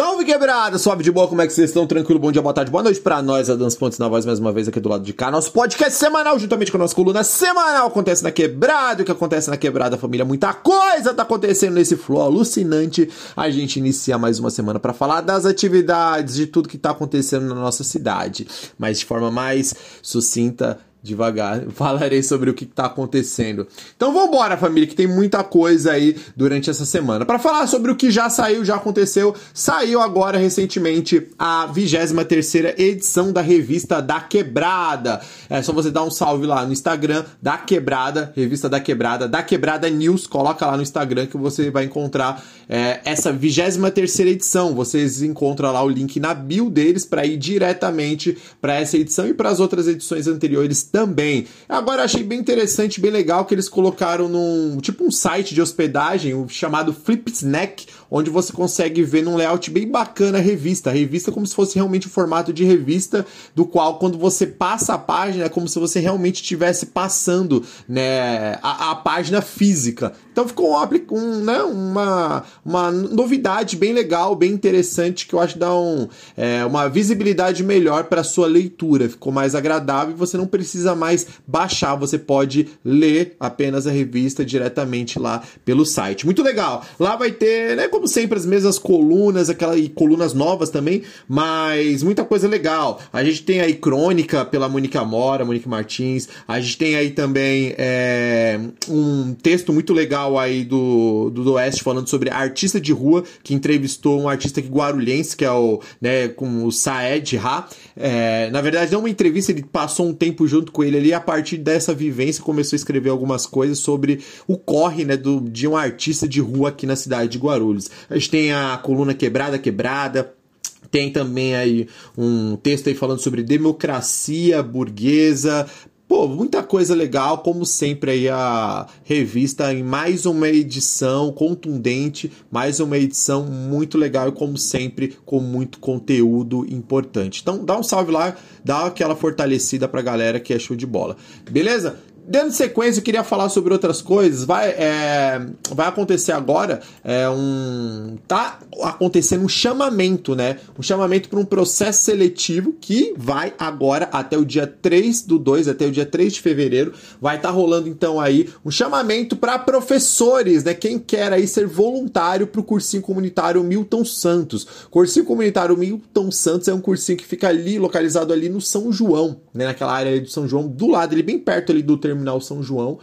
Salve quebrada, suave de boa, como é que vocês estão? Tranquilo, bom dia, boa tarde, boa noite pra nós, Adams Pontes na voz mais uma vez aqui do lado de cá. Nosso podcast semanal, juntamente com a nossa coluna semanal, acontece na quebrada. O que acontece na quebrada, família? Muita coisa tá acontecendo nesse flow alucinante. A gente inicia mais uma semana pra falar das atividades, de tudo que tá acontecendo na nossa cidade, mas de forma mais sucinta devagar, falarei sobre o que está acontecendo. Então vamos embora, família, que tem muita coisa aí durante essa semana. Para falar sobre o que já saiu, já aconteceu, saiu agora recentemente a 23 edição da revista da Quebrada. É só você dar um salve lá no Instagram da Quebrada, revista da Quebrada, da Quebrada News, coloca lá no Instagram que você vai encontrar é, essa 23 edição. Vocês encontram lá o link na bio deles para ir diretamente para essa edição e para as outras edições anteriores também. Agora achei bem interessante, bem legal que eles colocaram num tipo um site de hospedagem chamado Flip Snack, onde você consegue ver num layout bem bacana a revista. A revista como se fosse realmente o formato de revista, do qual quando você passa a página é como se você realmente estivesse passando né, a, a página física. Então ficou um, um, né, uma, uma novidade bem legal, bem interessante, que eu acho que dá um, é, uma visibilidade melhor para sua leitura. Ficou mais agradável e você não precisa mais baixar, você pode ler apenas a revista diretamente lá pelo site. Muito legal. Lá vai ter, né, como sempre, as mesmas colunas, aquela, e colunas novas também, mas muita coisa legal. A gente tem aí Crônica pela Mônica Mora, Mônica Martins. A gente tem aí também é, um texto muito legal aí do, do, do Oeste falando sobre artista de rua, que entrevistou um artista guarulhense, que é o, né, com o Saed Ra. É, na verdade, não uma entrevista, ele passou um tempo junto com ele ali, a partir dessa vivência começou a escrever algumas coisas sobre o corre, né, do, de um artista de rua aqui na cidade de Guarulhos. A gente tem a coluna Quebrada Quebrada, tem também aí um texto aí falando sobre democracia burguesa, Pô, muita coisa legal, como sempre aí a revista em mais uma edição contundente, mais uma edição muito legal e como sempre com muito conteúdo importante. Então dá um salve lá, dá aquela fortalecida pra galera que é show de bola. Beleza? Dando sequência, eu queria falar sobre outras coisas. Vai, é, vai acontecer agora é, um. Tá acontecendo um chamamento, né? Um chamamento para um processo seletivo que vai agora até o dia 3 do 2, até o dia 3 de fevereiro. Vai estar tá rolando então aí um chamamento para professores, né? Quem quer aí ser voluntário para o cursinho comunitário Milton Santos. Cursinho comunitário Milton Santos é um cursinho que fica ali, localizado ali no São João, né? Naquela área de São João, do lado, ele bem perto ali do terminal São João.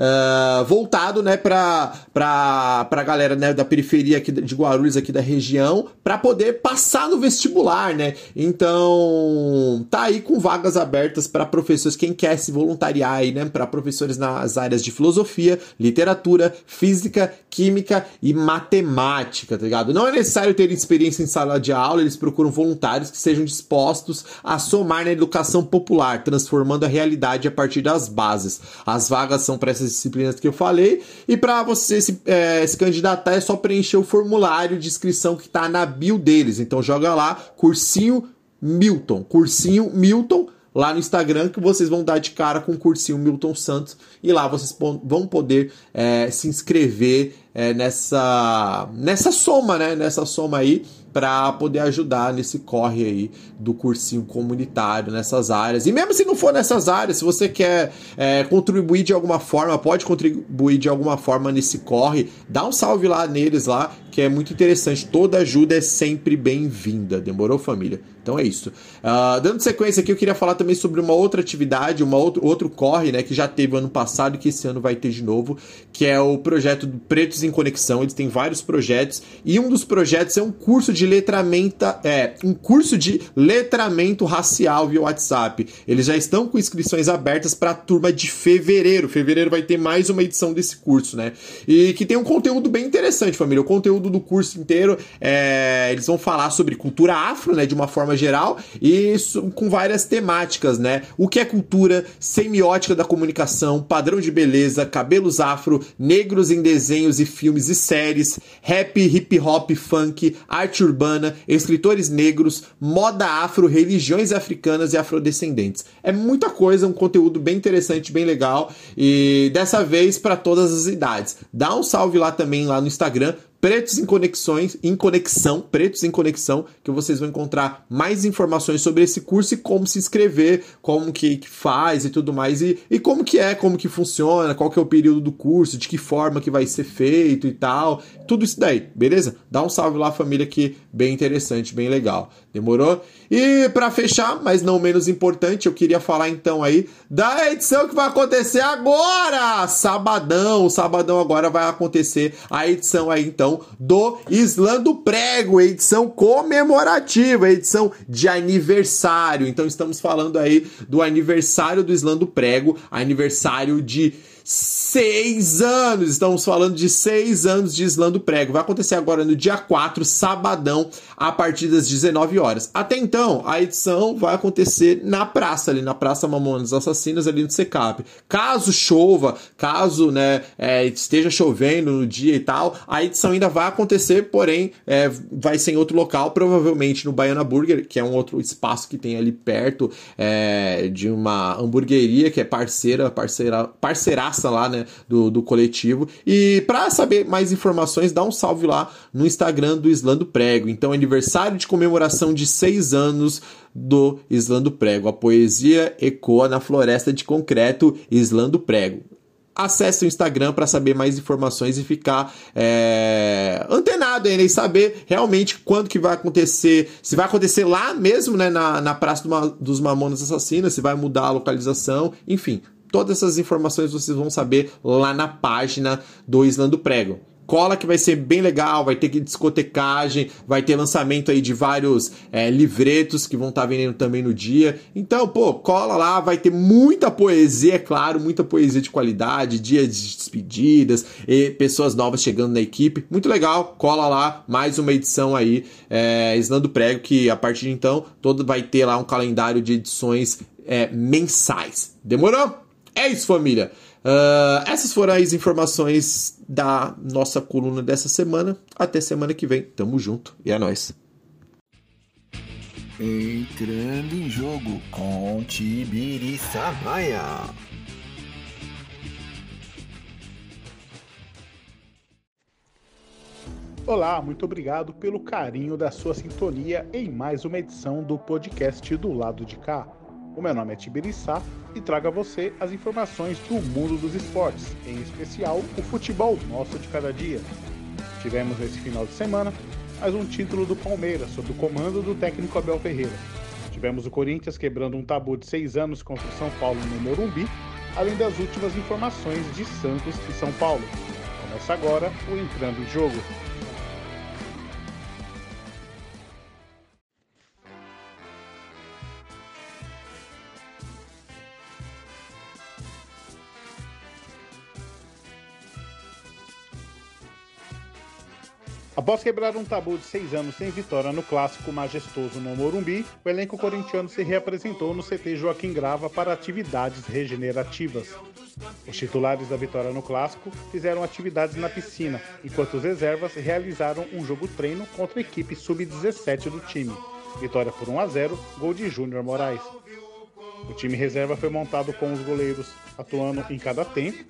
Uh, voltado né, para a galera né, da periferia aqui de Guarulhos, aqui da região, para poder passar no vestibular, né? Então, tá aí com vagas abertas para professores, quem quer se voluntariar aí, né? Para professores nas áreas de filosofia, literatura, física, química e matemática, tá ligado? Não é necessário ter experiência em sala de aula, eles procuram voluntários que sejam dispostos a somar na educação popular, transformando a realidade a partir das bases. As vagas são para essas disciplinas que eu falei. E para você se, é, se candidatar é só preencher o formulário de inscrição que está na bio deles. Então joga lá, cursinho Milton, cursinho Milton lá no Instagram que vocês vão dar de cara com o cursinho Milton Santos e lá vocês vão poder é, se inscrever é, nessa nessa soma, né? Nessa soma aí para poder ajudar nesse corre aí do cursinho comunitário nessas áreas. E mesmo se não for nessas áreas, se você quer é, contribuir de alguma forma, pode contribuir de alguma forma nesse corre, dá um salve lá neles lá, que é muito interessante. Toda ajuda é sempre bem-vinda. Demorou, família? Então é isso. Uh, dando sequência aqui, eu queria falar também sobre uma outra atividade, uma outro, outro corre, né, que já teve ano passado e que esse ano vai ter de novo, que é o projeto do Pretos em Conexão. Eles têm vários projetos e um dos projetos é um curso de letramento, é, um curso de letramento racial via WhatsApp. Eles já estão com inscrições abertas para a turma de fevereiro. Fevereiro vai ter mais uma edição desse curso, né? E que tem um conteúdo bem interessante, família. O conteúdo do curso inteiro, é, eles vão falar sobre cultura afro, né, de uma forma geral, e com várias temáticas, né? O que é cultura, semiótica da comunicação, padrão de beleza, cabelos afro, negros em desenhos e filmes e séries, rap, hip hop, funk, arte urbana, escritores negros, moda afro, religiões africanas e afrodescendentes. É muita coisa, um conteúdo bem interessante, bem legal e dessa vez para todas as idades. Dá um salve lá também lá no Instagram, Pretos em Conexões, em Conexão, Pretos em Conexão, que vocês vão encontrar mais informações sobre esse curso e como se inscrever, como que, que faz e tudo mais, e, e como que é, como que funciona, qual que é o período do curso, de que forma que vai ser feito e tal, tudo isso daí, beleza? Dá um salve lá, família, que bem interessante, bem legal. Demorou? E para fechar, mas não menos importante, eu queria falar então aí da edição que vai acontecer agora, sabadão, sabadão agora vai acontecer a edição aí então do Islando Prego, edição comemorativa, edição de aniversário. Então estamos falando aí do aniversário do Islando Prego, aniversário de seis anos. Estamos falando de seis anos de Islã do Prego. Vai acontecer agora no dia 4, sabadão, a partir das 19 horas. Até então, a edição vai acontecer na praça, ali na Praça Mamonas Assassinas, ali no Secap. Caso chova, caso né, é, esteja chovendo no dia e tal, a edição ainda vai acontecer, porém, é, vai ser em outro local, provavelmente no Baiana Burger, que é um outro espaço que tem ali perto é, de uma hamburgueria que é parceira, parceira, parceiraça lá, né, do, do coletivo. E para saber mais informações, dá um salve lá no Instagram do Islando Prego. Então, aniversário de comemoração de seis anos do Islando Prego. A poesia ecoa na floresta de concreto Islando Prego acesse o Instagram para saber mais informações e ficar é, antenado ainda e saber realmente quando que vai acontecer, se vai acontecer lá mesmo, né, na, na Praça do, dos Mamonas Assassinas, se vai mudar a localização, enfim, Todas essas informações vocês vão saber lá na página do Islando Prego. Cola que vai ser bem legal, vai ter discotecagem, vai ter lançamento aí de vários é, livretos que vão estar tá vendendo também no dia. Então, pô, cola lá, vai ter muita poesia, é claro, muita poesia de qualidade, dias de despedidas, e pessoas novas chegando na equipe. Muito legal, cola lá, mais uma edição aí, é, Islando Prego, que a partir de então todo vai ter lá um calendário de edições é, mensais. Demorou? É isso, família. Uh, essas foram as informações da nossa coluna dessa semana. Até semana que vem. Tamo junto e é nóis. Entrando em jogo com Tibiri Samaya. Olá, muito obrigado pelo carinho da sua sintonia em mais uma edição do podcast do lado de cá. O meu nome é Tibiriçá e trago a você as informações do mundo dos esportes, em especial o futebol nosso de cada dia. Tivemos nesse final de semana mais um título do Palmeiras, sob o comando do técnico Abel Ferreira. Tivemos o Corinthians quebrando um tabu de seis anos contra o São Paulo no Morumbi, além das últimas informações de Santos e São Paulo. Começa agora o Entrando em Jogo. Após quebrar um tabu de seis anos sem vitória no clássico majestoso no Morumbi, o elenco corintiano se reapresentou no CT Joaquim Grava para atividades regenerativas. Os titulares da vitória no clássico fizeram atividades na piscina, enquanto os reservas realizaram um jogo treino contra a equipe sub-17 do time. Vitória por 1 a 0, gol de Júnior Moraes. O time reserva foi montado com os goleiros atuando em cada tempo,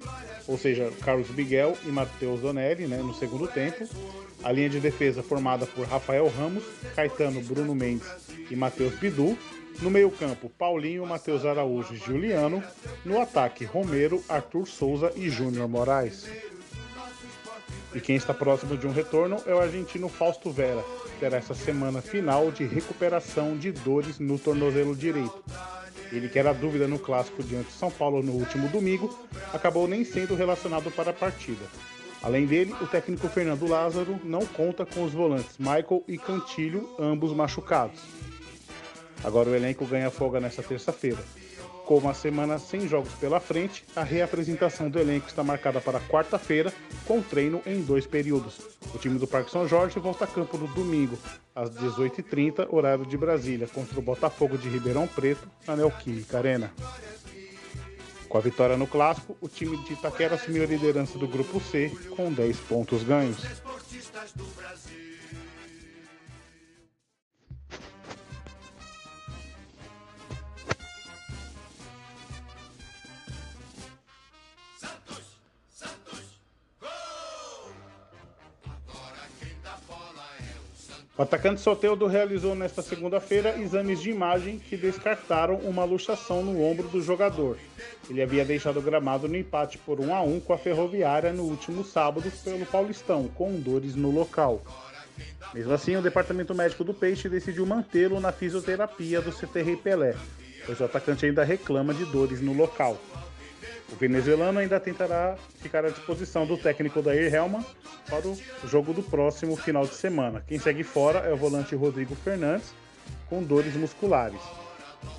ou seja, Carlos Miguel e Matheus Donelli né, no segundo tempo, a linha de defesa formada por Rafael Ramos, Caetano Bruno Mendes e Matheus Bidu. No meio-campo, Paulinho, Matheus Araújo e Juliano. No ataque, Romero, Arthur Souza e Júnior Moraes. E quem está próximo de um retorno é o argentino Fausto Vera, que terá essa semana final de recuperação de dores no tornozelo direito. Ele que era dúvida no clássico diante de São Paulo no último domingo, acabou nem sendo relacionado para a partida. Além dele, o técnico Fernando Lázaro não conta com os volantes Michael e Cantilho, ambos machucados. Agora o elenco ganha folga nesta terça-feira. Com uma semana sem jogos pela frente, a reapresentação do elenco está marcada para quarta-feira, com treino em dois períodos. O time do Parque São Jorge volta a campo no domingo, às 18h30, horário de Brasília, contra o Botafogo de Ribeirão Preto, na Neoquímica Arena. Com a vitória no clássico, o time de Itaquera assumiu a liderança do grupo C com 10 pontos ganhos. O atacante Soteldo realizou nesta segunda-feira exames de imagem que descartaram uma luxação no ombro do jogador. Ele havia deixado o gramado no empate por 1 a 1 com a Ferroviária no último sábado pelo Paulistão, com dores no local. Mesmo assim, o departamento médico do Peixe decidiu mantê-lo na fisioterapia do CT Pelé, pois o atacante ainda reclama de dores no local. O venezuelano ainda tentará ficar à disposição do técnico Dair Helman para o jogo do próximo final de semana. Quem segue fora é o volante Rodrigo Fernandes, com dores musculares.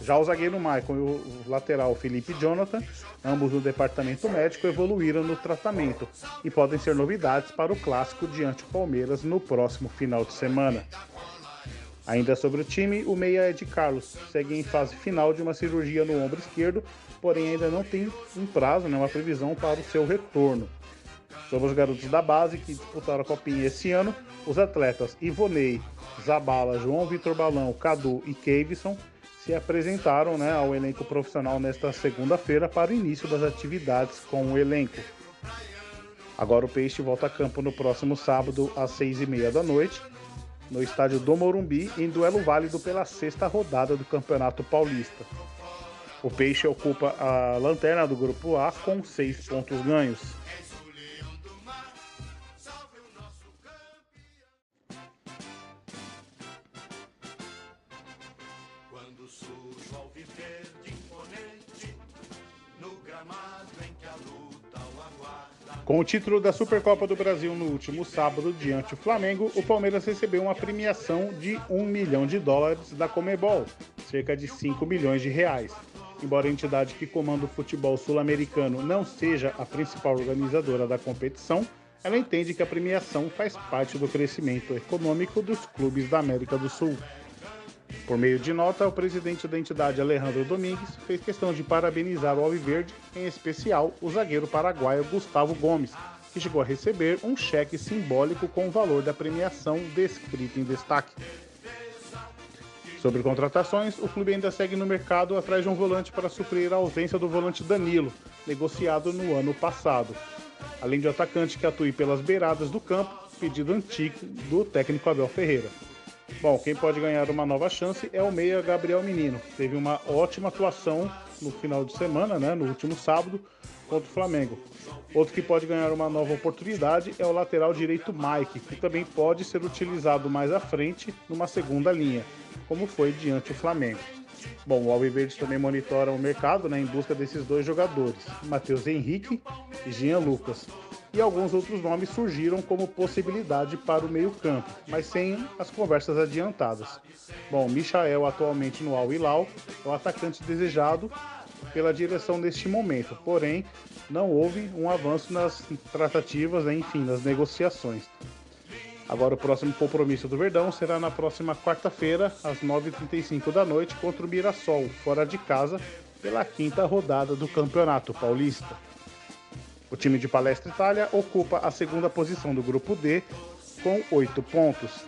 Já o zagueiro Michael e o lateral Felipe Jonathan, ambos no departamento médico, evoluíram no tratamento e podem ser novidades para o clássico diante do Palmeiras no próximo final de semana. Ainda sobre o time, o meia Ed Carlos segue em fase final de uma cirurgia no ombro esquerdo, porém ainda não tem um prazo, né, uma previsão para o seu retorno. Sobre os garotos da base que disputaram a Copinha esse ano, os atletas Ivonei, Zabala, João Vitor Balão, Cadu e Kevison se apresentaram né, ao elenco profissional nesta segunda-feira para o início das atividades com o elenco. Agora o Peixe volta a campo no próximo sábado às seis e meia da noite no estádio do Morumbi, em duelo válido pela sexta rodada do Campeonato Paulista. O Peixe ocupa a lanterna do Grupo A com seis pontos ganhos. Com o título da Supercopa do Brasil no último sábado diante do Flamengo, o Palmeiras recebeu uma premiação de 1 milhão de dólares da Comebol, cerca de 5 milhões de reais. Embora a entidade que comanda o futebol sul-americano não seja a principal organizadora da competição, ela entende que a premiação faz parte do crescimento econômico dos clubes da América do Sul. Por meio de nota, o presidente da entidade, Alejandro Domingues, fez questão de parabenizar o Alviverde, em especial o zagueiro paraguaio Gustavo Gomes, que chegou a receber um cheque simbólico com o valor da premiação descrito em destaque. Sobre contratações, o clube ainda segue no mercado atrás de um volante para suprir a ausência do volante Danilo, negociado no ano passado. Além de atacante que atue pelas beiradas do campo, pedido antigo do técnico Abel Ferreira. Bom, quem pode ganhar uma nova chance é o meia Gabriel Menino. Teve uma ótima atuação no final de semana, né, no último sábado, contra o Flamengo. Outro que pode ganhar uma nova oportunidade é o lateral direito Mike, que também pode ser utilizado mais à frente numa segunda linha, como foi diante do Flamengo. Bom, o Alviverde também monitora o mercado né, em busca desses dois jogadores, Matheus Henrique e Jean Lucas e alguns outros nomes surgiram como possibilidade para o meio-campo, mas sem as conversas adiantadas. Bom, Michael, atualmente no Al Hilal, é o atacante desejado pela direção neste momento, porém não houve um avanço nas tratativas, né, enfim, nas negociações. Agora o próximo compromisso do Verdão será na próxima quarta-feira, às 9h35 da noite, contra o Mirassol, fora de casa, pela quinta rodada do Campeonato Paulista. O time de Palestra Itália ocupa a segunda posição do grupo D com oito pontos.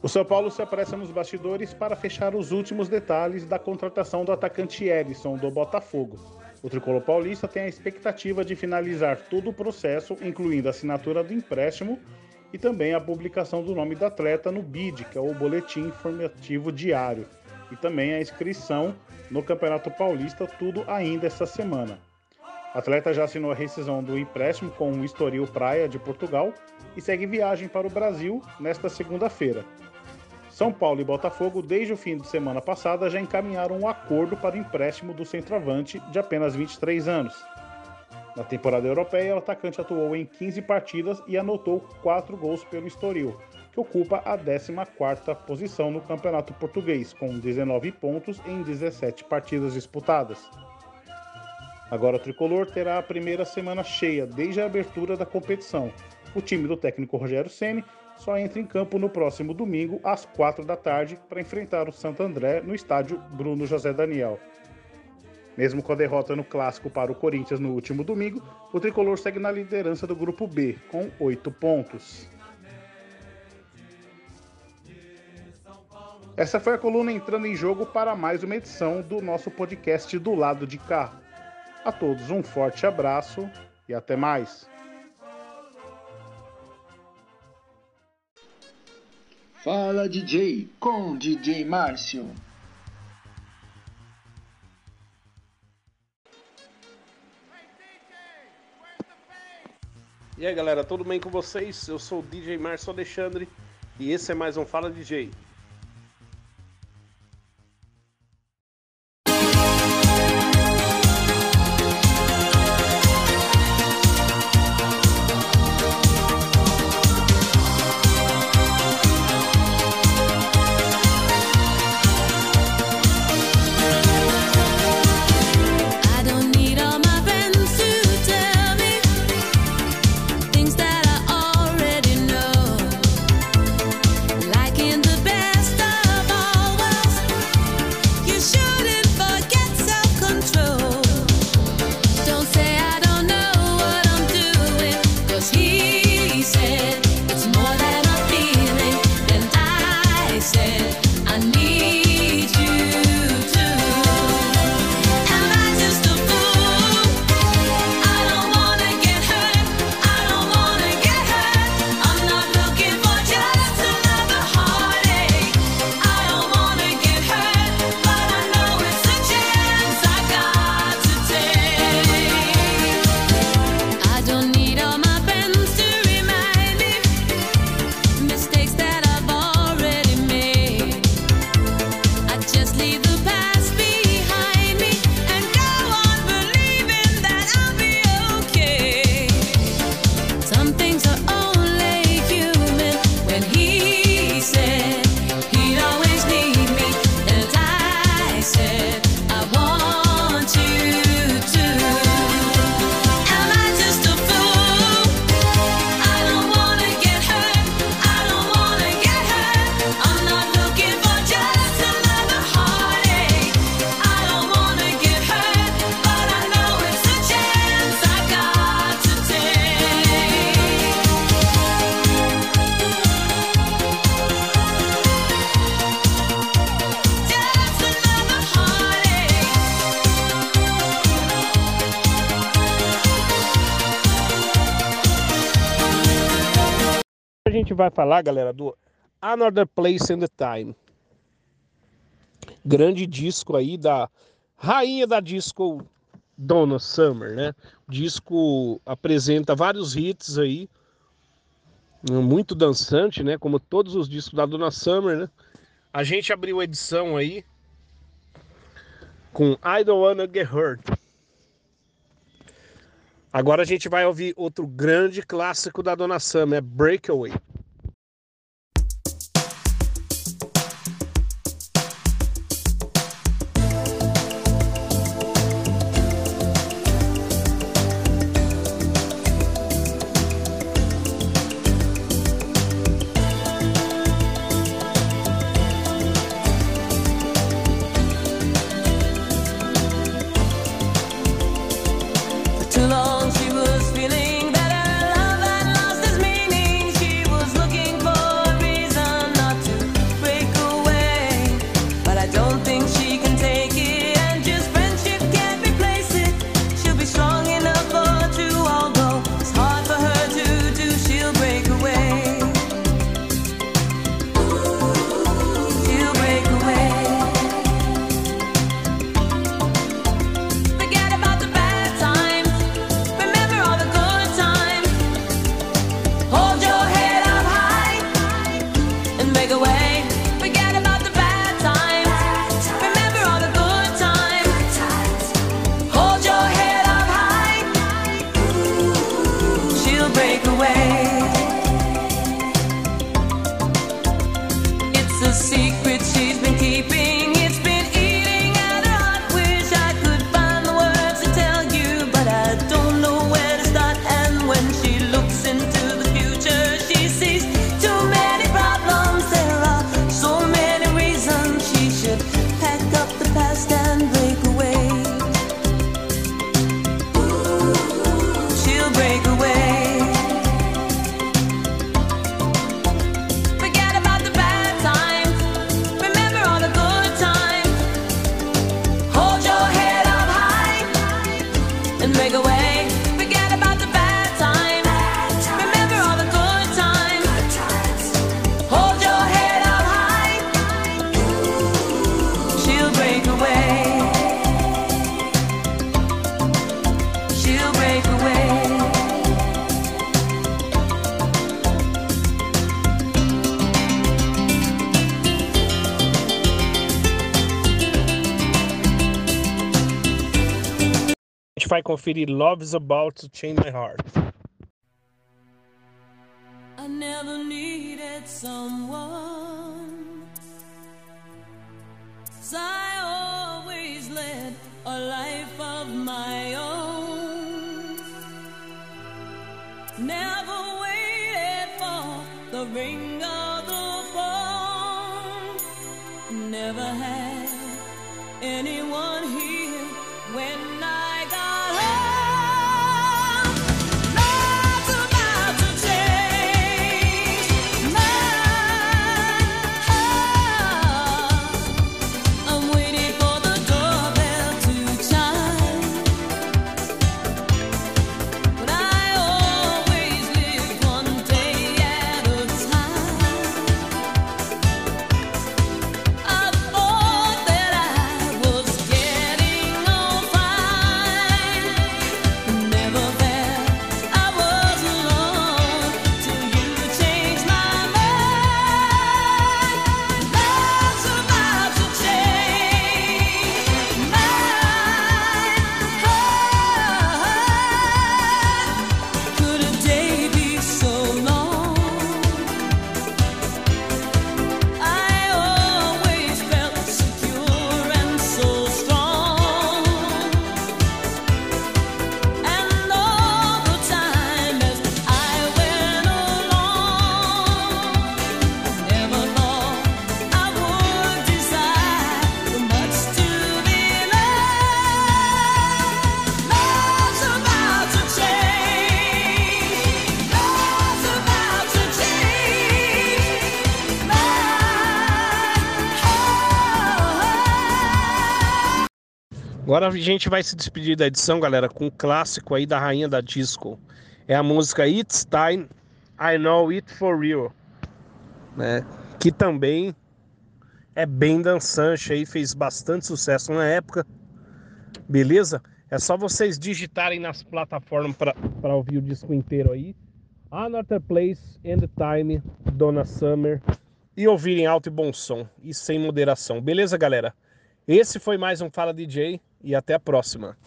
O São Paulo se apressa nos bastidores para fechar os últimos detalhes da contratação do atacante Edson do Botafogo. O tricolor paulista tem a expectativa de finalizar todo o processo, incluindo a assinatura do empréstimo e também a publicação do nome do atleta no BID, que é o Boletim Informativo Diário, e também a inscrição no Campeonato Paulista, tudo ainda esta semana. O atleta já assinou a rescisão do empréstimo com o Estoril Praia de Portugal e segue viagem para o Brasil nesta segunda-feira. São Paulo e Botafogo, desde o fim de semana passada, já encaminharam um acordo para o empréstimo do centroavante de apenas 23 anos. Na temporada europeia, o atacante atuou em 15 partidas e anotou 4 gols pelo Estoril, que ocupa a 14ª posição no Campeonato Português, com 19 pontos em 17 partidas disputadas. Agora o tricolor terá a primeira semana cheia desde a abertura da competição. O time do técnico Rogério Ceni só entra em campo no próximo domingo às 4 da tarde para enfrentar o Santo André no estádio Bruno José Daniel. Mesmo com a derrota no clássico para o Corinthians no último domingo, o tricolor segue na liderança do grupo B com 8 pontos. Essa foi a coluna entrando em jogo para mais uma edição do nosso podcast do lado de cá. A todos um forte abraço e até mais. Fala DJ com DJ Márcio. E aí galera, tudo bem com vocês? Eu sou o DJ Márcio Alexandre e esse é mais um Fala DJ. Vai falar, galera, do Another Place in the Time. Grande disco aí da rainha da disco Donna Summer, né? O disco apresenta vários hits aí, muito dançante, né? Como todos os discos da Donna Summer, né? A gente abriu a edição aí com I Don't Wanna Get Hurt. Agora a gente vai ouvir outro grande clássico da Dona Summer, é Breakaway. Gente vai conferir Love's About to Change My Heart. I never needed someone. 'Cause I always led a life of my own. Never Agora a gente vai se despedir da edição, galera, com um clássico aí da rainha da disco. É a música It's Time, I Know It For Real. Né? Que também é bem dançante aí, fez bastante sucesso na época. Beleza? É só vocês digitarem nas plataformas para ouvir o disco inteiro aí. Another Place and Time, Donna Summer. E ouvirem alto e bom som. E sem moderação. Beleza, galera? Esse foi mais um Fala DJ e até a próxima.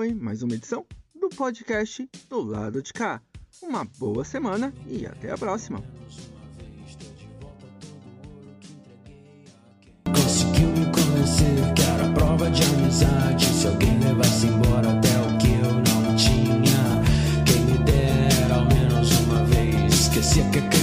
foi mais uma edição do podcast do lado de cá. Uma boa semana e até a próxima. Conseguiu me convencer que era prova de amizade. Se alguém levasse embora até o que eu não tinha, quem me dera ao menos uma vez. Esquecia que